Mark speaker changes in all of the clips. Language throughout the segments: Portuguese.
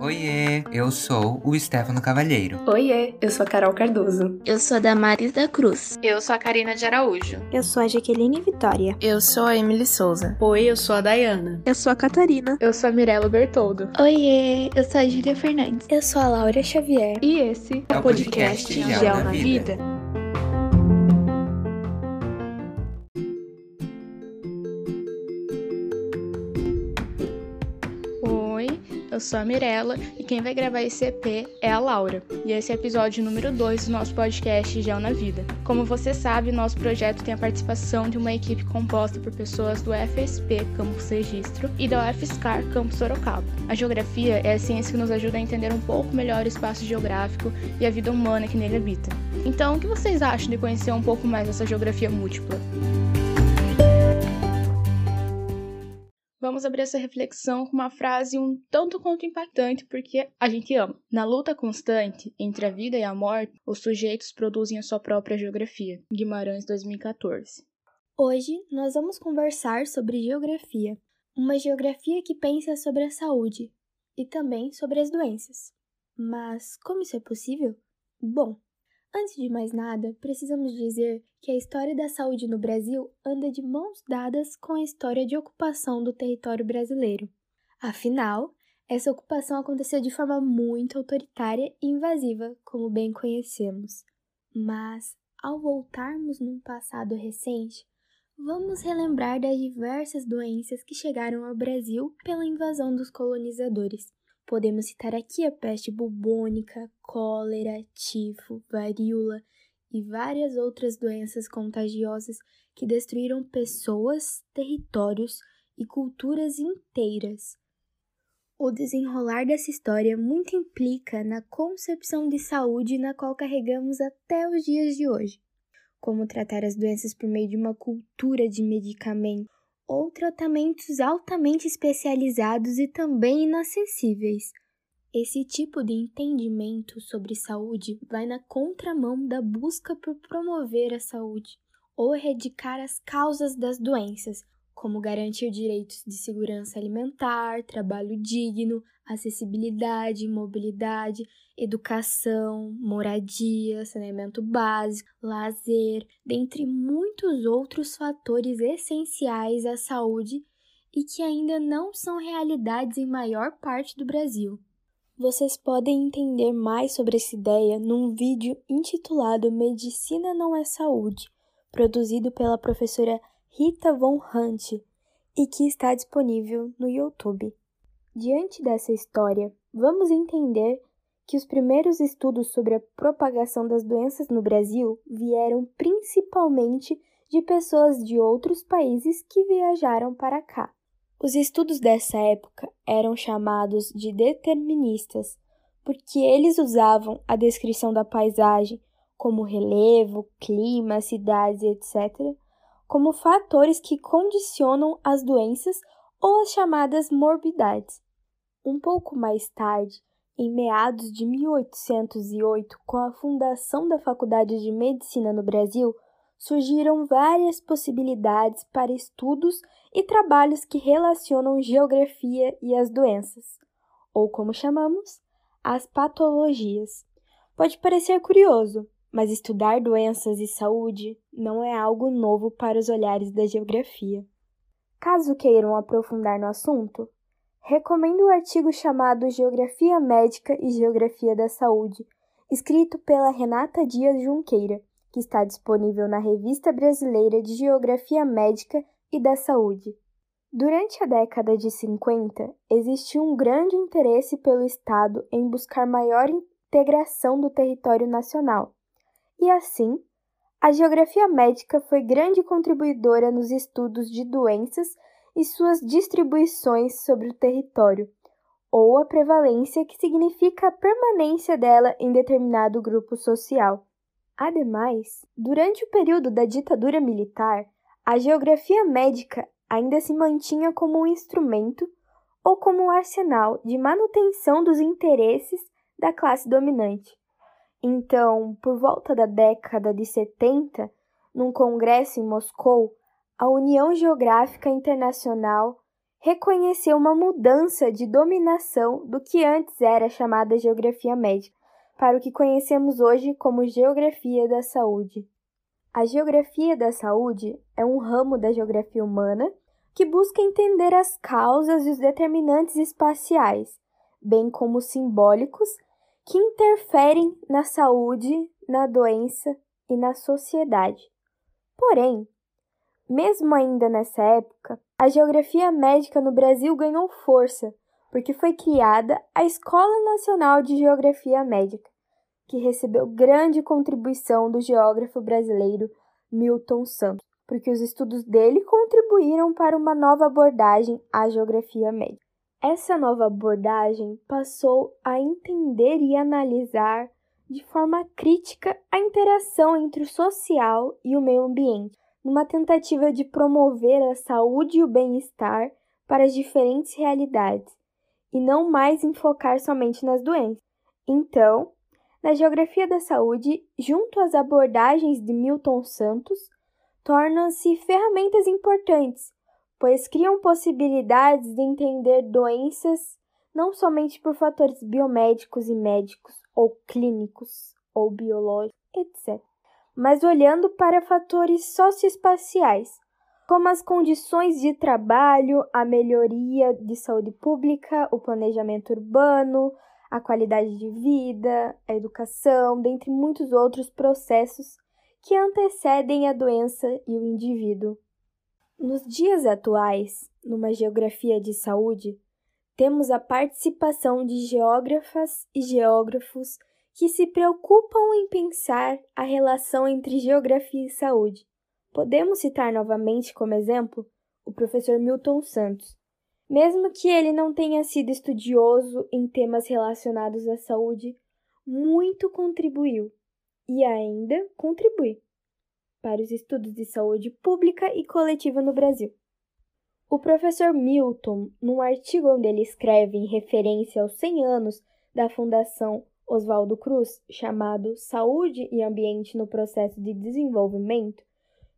Speaker 1: Oiê, eu sou o Stefano Cavalheiro.
Speaker 2: Oiê, eu sou a Carol Cardoso.
Speaker 3: Eu sou a Damaris da Cruz.
Speaker 4: Eu sou a Karina de Araújo.
Speaker 5: Eu sou a Jaqueline Vitória.
Speaker 6: Eu sou a Emily Souza.
Speaker 7: Oi, eu sou a Dayana.
Speaker 8: Eu sou a Catarina.
Speaker 9: Eu sou a Mirella Bertoldo.
Speaker 10: Oiê, eu sou a Júlia Fernandes.
Speaker 11: Eu sou a Laura Xavier.
Speaker 12: E esse
Speaker 1: é o podcast, podcast Gel na Vida. vida.
Speaker 4: Eu sou a Mirella e quem vai gravar esse EP é a Laura. E esse é o episódio número 2 do nosso podcast Gel na Vida. Como você sabe, nosso projeto tem a participação de uma equipe composta por pessoas do FSP Campus Registro e da UFSCar Campus Sorocaba. A geografia é a ciência que nos ajuda a entender um pouco melhor o espaço geográfico e a vida humana que nele habita. Então, o que vocês acham de conhecer um pouco mais essa geografia múltipla? Vamos abrir essa reflexão com uma frase um tanto quanto impactante, porque a gente ama. Na luta constante entre a vida e a morte, os sujeitos produzem a sua própria geografia. Guimarães 2014.
Speaker 11: Hoje nós vamos conversar sobre geografia, uma geografia que pensa sobre a saúde e também sobre as doenças. Mas como isso é possível? Bom, Antes de mais nada, precisamos dizer que a história da saúde no Brasil anda de mãos dadas com a história de ocupação do território brasileiro. Afinal, essa ocupação aconteceu de forma muito autoritária e invasiva, como bem conhecemos. Mas, ao voltarmos num passado recente, vamos relembrar das diversas doenças que chegaram ao Brasil pela invasão dos colonizadores. Podemos citar aqui a peste bubônica, cólera, tifo, varíola e várias outras doenças contagiosas que destruíram pessoas, territórios e culturas inteiras. O desenrolar dessa história muito implica na concepção de saúde na qual carregamos até os dias de hoje. Como tratar as doenças por meio de uma cultura de medicamento ou tratamentos altamente especializados e também inacessíveis. Esse tipo de entendimento sobre saúde vai na contramão da busca por promover a saúde ou erradicar as causas das doenças, como garantir direitos de segurança alimentar, trabalho digno, acessibilidade, mobilidade, educação, moradia, saneamento básico, lazer, dentre muitos outros fatores essenciais à saúde e que ainda não são realidades em maior parte do Brasil. Vocês podem entender mais sobre essa ideia num vídeo intitulado Medicina não é saúde, produzido pela professora Rita Von Hunt e que está disponível no YouTube. Diante dessa história, vamos entender que os primeiros estudos sobre a propagação das doenças no Brasil vieram principalmente de pessoas de outros países que viajaram para cá. Os estudos dessa época eram chamados de deterministas, porque eles usavam a descrição da paisagem, como relevo, clima, cidades, etc., como fatores que condicionam as doenças ou as chamadas morbidades. Um pouco mais tarde, em meados de 1808, com a fundação da Faculdade de Medicina no Brasil, surgiram várias possibilidades para estudos e trabalhos que relacionam geografia e as doenças, ou como chamamos, as patologias. Pode parecer curioso, mas estudar doenças e saúde não é algo novo para os olhares da geografia. Caso queiram aprofundar no assunto, recomendo o artigo chamado Geografia Médica e Geografia da Saúde, escrito pela Renata Dias Junqueira, que está disponível na Revista Brasileira de Geografia Médica e da Saúde. Durante a década de 50, existiu um grande interesse pelo Estado em buscar maior integração do território nacional e assim, a geografia médica foi grande contribuidora nos estudos de doenças e suas distribuições sobre o território, ou a prevalência, que significa a permanência dela em determinado grupo social. Ademais, durante o período da ditadura militar, a geografia médica ainda se mantinha como um instrumento ou como um arsenal de manutenção dos interesses da classe dominante. Então, por volta da década de 70, num congresso em Moscou, a União Geográfica Internacional reconheceu uma mudança de dominação do que antes era chamada geografia médica para o que conhecemos hoje como geografia da saúde. A geografia da saúde é um ramo da geografia humana que busca entender as causas e os determinantes espaciais, bem como simbólicos, que interferem na saúde, na doença e na sociedade. Porém, mesmo ainda nessa época, a geografia médica no Brasil ganhou força, porque foi criada a Escola Nacional de Geografia Médica, que recebeu grande contribuição do geógrafo brasileiro Milton Santos, porque os estudos dele contribuíram para uma nova abordagem à geografia médica. Essa nova abordagem passou a entender e analisar de forma crítica a interação entre o social e o meio ambiente, numa tentativa de promover a saúde e o bem-estar para as diferentes realidades, e não mais enfocar somente nas doenças. Então, na geografia da saúde, junto às abordagens de Milton Santos, tornam-se ferramentas importantes, pois criam possibilidades de entender doenças não somente por fatores biomédicos e médicos, ou clínicos, ou biológicos, etc mas olhando para fatores socioespaciais, como as condições de trabalho, a melhoria de saúde pública, o planejamento urbano, a qualidade de vida, a educação, dentre muitos outros processos que antecedem a doença e o indivíduo. Nos dias atuais, numa geografia de saúde, temos a participação de geógrafas e geógrafos que se preocupam em pensar a relação entre geografia e saúde. Podemos citar novamente como exemplo o professor Milton Santos. Mesmo que ele não tenha sido estudioso em temas relacionados à saúde, muito contribuiu e ainda contribui para os estudos de saúde pública e coletiva no Brasil. O professor Milton, num artigo onde ele escreve em referência aos 100 anos da fundação Oswaldo Cruz, chamado Saúde e Ambiente no Processo de Desenvolvimento,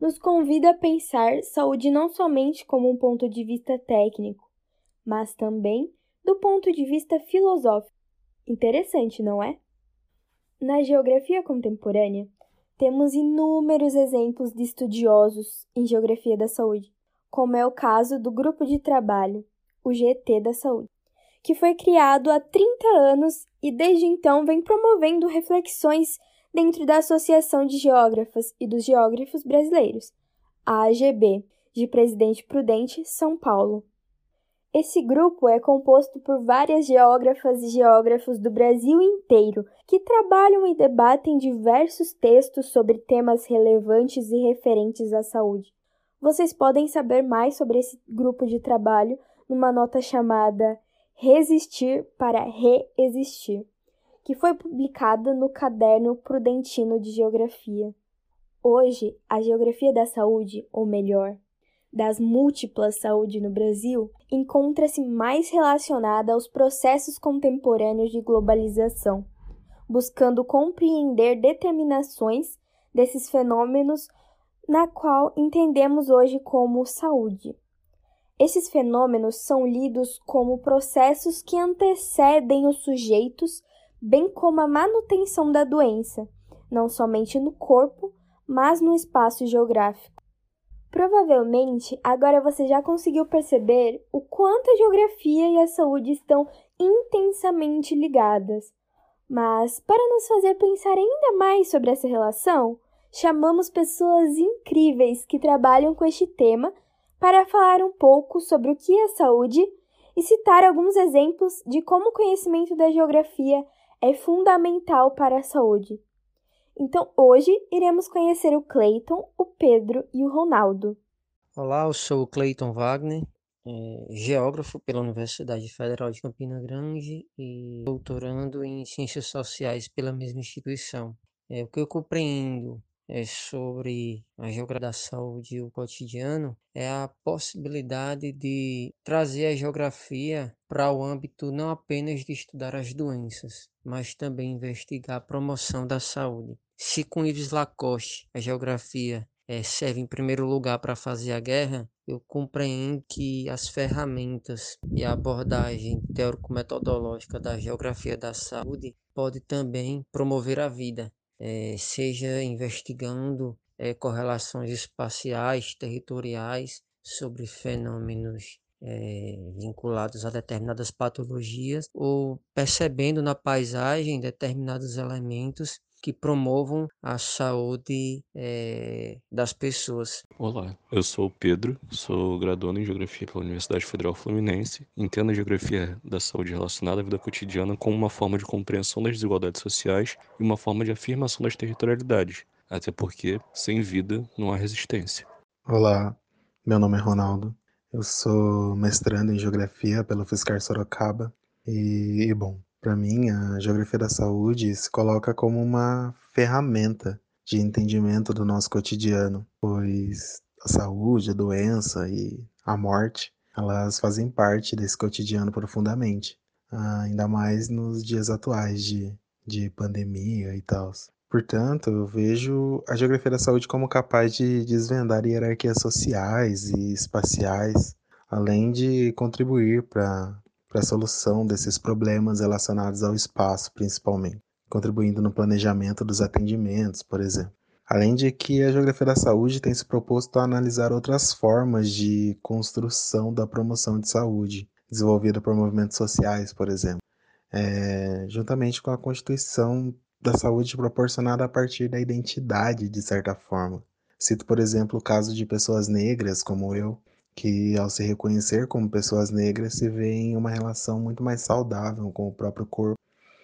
Speaker 11: nos convida a pensar saúde não somente como um ponto de vista técnico, mas também do ponto de vista filosófico. Interessante, não é? Na geografia contemporânea, temos inúmeros exemplos de estudiosos em geografia da saúde, como é o caso do grupo de trabalho, o GT da Saúde que foi criado há 30 anos e desde então vem promovendo reflexões dentro da Associação de Geógrafas e dos Geógrafos Brasileiros, a AGB, de Presidente Prudente, São Paulo. Esse grupo é composto por várias geógrafas e geógrafos do Brasil inteiro que trabalham e debatem diversos textos sobre temas relevantes e referentes à saúde. Vocês podem saber mais sobre esse grupo de trabalho numa nota chamada Resistir para Reexistir, que foi publicada no Caderno Prudentino de Geografia. Hoje, a geografia da saúde, ou melhor, das múltiplas saúde no Brasil, encontra-se mais relacionada aos processos contemporâneos de globalização, buscando compreender determinações desses fenômenos na qual entendemos hoje como saúde. Esses fenômenos são lidos como processos que antecedem os sujeitos, bem como a manutenção da doença, não somente no corpo, mas no espaço geográfico. Provavelmente, agora você já conseguiu perceber o quanto a geografia e a saúde estão intensamente ligadas. Mas, para nos fazer pensar ainda mais sobre essa relação, chamamos pessoas incríveis que trabalham com este tema para falar um pouco sobre o que é saúde e citar alguns exemplos de como o conhecimento da geografia é fundamental para a saúde. Então, hoje iremos conhecer o Cleiton, o Pedro e o Ronaldo.
Speaker 6: Olá, eu sou o Cleiton Wagner, é, geógrafo pela Universidade Federal de Campina Grande e doutorando em Ciências Sociais pela mesma instituição. É, o que eu compreendo é, sobre a geografia da saúde e o cotidiano é a possibilidade de trazer a geografia para o âmbito não apenas de estudar as doenças, mas também investigar a promoção da saúde. Se com Yves Lacoste a geografia é, serve em primeiro lugar para fazer a guerra, eu compreendo que as ferramentas e a abordagem teórico-metodológica da geografia da saúde pode também promover a vida, é, seja investigando é, correlações espaciais, territoriais sobre fenômenos é, vinculados a determinadas patologias ou percebendo na paisagem determinados elementos que promovam a saúde é, das pessoas.
Speaker 7: Olá, eu sou o Pedro, sou graduando em Geografia pela Universidade Federal Fluminense. Entendo a Geografia da Saúde relacionada à vida cotidiana como uma forma de compreensão das desigualdades sociais e uma forma de afirmação das territorialidades, até porque, sem vida, não há resistência.
Speaker 8: Olá, meu nome é Ronaldo, eu sou mestrando em Geografia pelo Fiscar Sorocaba e, e bom, para mim, a geografia da saúde se coloca como uma ferramenta de entendimento do nosso cotidiano, pois a saúde, a doença e a morte, elas fazem parte desse cotidiano profundamente, ainda mais nos dias atuais de, de pandemia e tal. Portanto, eu vejo a geografia da saúde como capaz de desvendar hierarquias sociais e espaciais, além de contribuir para para a solução desses problemas relacionados ao espaço, principalmente, contribuindo no planejamento dos atendimentos, por exemplo. Além de que a geografia da saúde tem se proposto a analisar outras formas de construção da promoção de saúde, desenvolvida por movimentos sociais, por exemplo, é, juntamente com a constituição da saúde proporcionada a partir da identidade, de certa forma. Cito, por exemplo, o caso de pessoas negras, como eu, que ao se reconhecer como pessoas negras se vê em uma relação muito mais saudável com o próprio corpo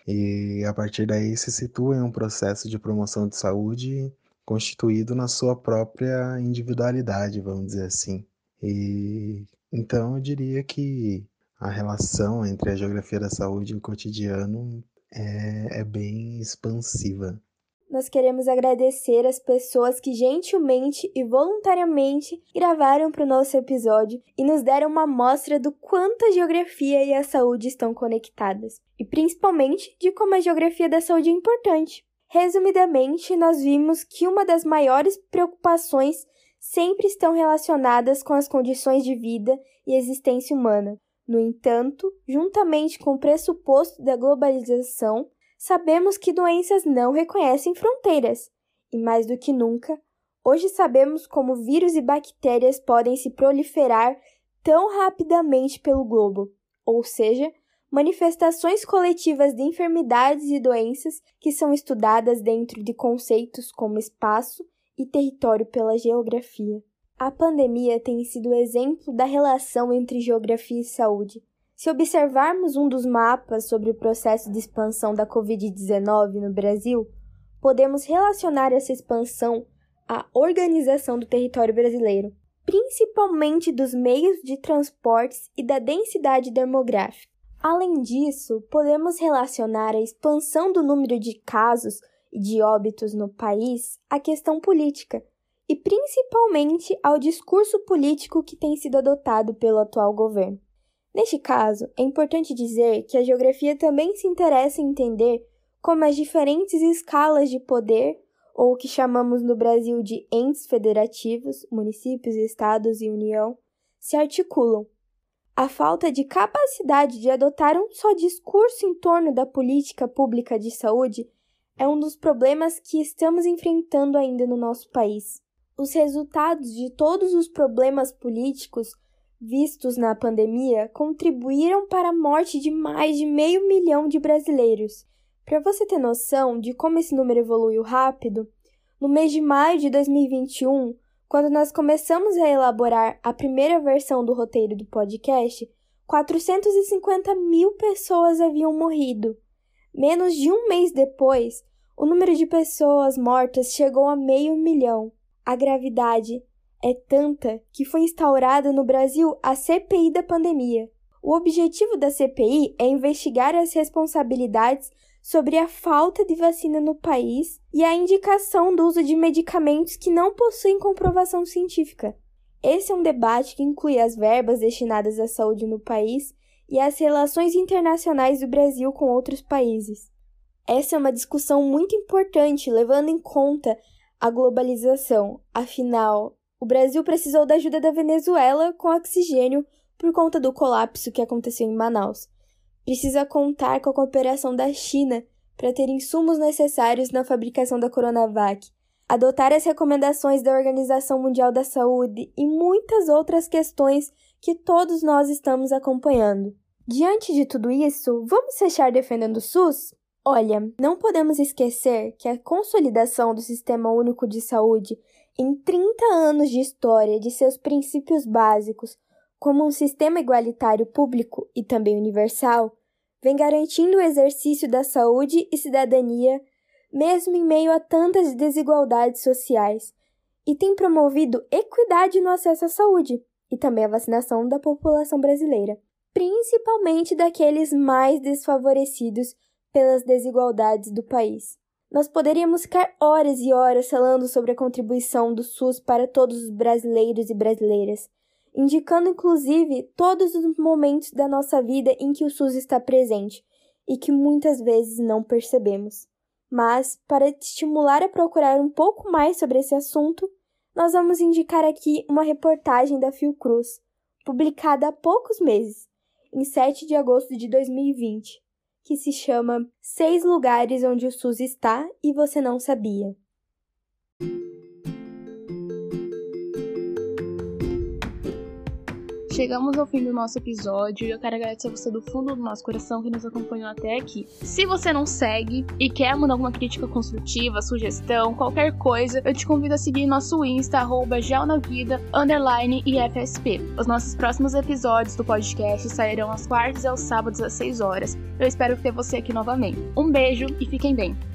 Speaker 8: e a partir daí se situa em um processo de promoção de saúde constituído na sua própria individualidade, vamos dizer assim. E então eu diria que a relação entre a geografia da saúde e o cotidiano é, é bem expansiva
Speaker 11: nós queremos agradecer as pessoas que gentilmente e voluntariamente gravaram para o nosso episódio e nos deram uma amostra do quanto a geografia e a saúde estão conectadas, e principalmente de como a geografia da saúde é importante. Resumidamente, nós vimos que uma das maiores preocupações sempre estão relacionadas com as condições de vida e existência humana. No entanto, juntamente com o pressuposto da globalização, sabemos que doenças não reconhecem fronteiras, e mais do que nunca, hoje sabemos como vírus e bactérias podem se proliferar tão rapidamente pelo globo, ou seja, manifestações coletivas de enfermidades e doenças que são estudadas dentro de conceitos como espaço e território pela geografia. A pandemia tem sido exemplo da relação entre geografia e saúde, se observarmos um dos mapas sobre o processo de expansão da Covid-19 no Brasil, podemos relacionar essa expansão à organização do território brasileiro, principalmente dos meios de transportes e da densidade demográfica. Além disso, podemos relacionar a expansão do número de casos e de óbitos no país à questão política, e principalmente ao discurso político que tem sido adotado pelo atual governo. Neste caso, é importante dizer que a geografia também se interessa em entender como as diferentes escalas de poder, ou o que chamamos no Brasil de entes federativos, municípios, estados e União, se articulam. A falta de capacidade de adotar um só discurso em torno da política pública de saúde é um dos problemas que estamos enfrentando ainda no nosso país. Os resultados de todos os problemas políticos vistos na pandemia contribuíram para a morte de mais de meio milhão de brasileiros. Para você ter noção de como esse número evoluiu rápido, no mês de maio de 2021, quando nós começamos a elaborar a primeira versão do roteiro do podcast, 450 mil pessoas haviam morrido. Menos de um mês depois, o número de pessoas mortas chegou a meio milhão. A gravidade é tanta que foi instaurada no Brasil a CPI da pandemia. O objetivo da CPI é investigar as responsabilidades sobre a falta de vacina no país e a indicação do uso de medicamentos que não possuem comprovação científica. Esse é um debate que inclui as verbas destinadas à saúde no país e as relações internacionais do Brasil com outros países. Essa é uma discussão muito importante, levando em conta a globalização. Afinal, o Brasil precisou da ajuda da Venezuela com oxigênio por conta do colapso que aconteceu em Manaus. Precisa contar com a cooperação da China para ter insumos necessários na fabricação da Coronavac, adotar as recomendações da Organização Mundial da Saúde e muitas outras questões que todos nós estamos acompanhando. Diante de tudo isso, vamos fechar defendendo o SUS? Olha, não podemos esquecer que a consolidação do Sistema Único de Saúde em 30 anos de história de seus princípios básicos, como um sistema igualitário público e também universal, vem garantindo o exercício da saúde e cidadania, mesmo em meio a tantas desigualdades sociais, e tem promovido equidade no acesso à saúde e também a vacinação da população brasileira, principalmente daqueles mais desfavorecidos pelas desigualdades do país. Nós poderíamos ficar horas e horas falando sobre a contribuição do SUS para todos os brasileiros e brasileiras, indicando inclusive todos os momentos da nossa vida em que o SUS está presente e que muitas vezes não percebemos. Mas, para te estimular a procurar um pouco mais sobre esse assunto, nós vamos indicar aqui uma reportagem da Fiocruz, publicada há poucos meses, em 7 de agosto de 2020, que se chama Seis Lugares Onde o SUS Está e Você Não Sabia.
Speaker 4: Chegamos ao fim do nosso episódio e eu quero agradecer a você do fundo do nosso coração que nos acompanhou até aqui. Se você não segue e quer mandar alguma crítica construtiva, sugestão, qualquer coisa, eu te convido a seguir nosso Insta, arroba geonavida, underline e FSP. Os nossos próximos episódios do podcast sairão às quartas e aos sábados às 6 horas. Eu espero ter você aqui novamente. Um beijo e fiquem bem!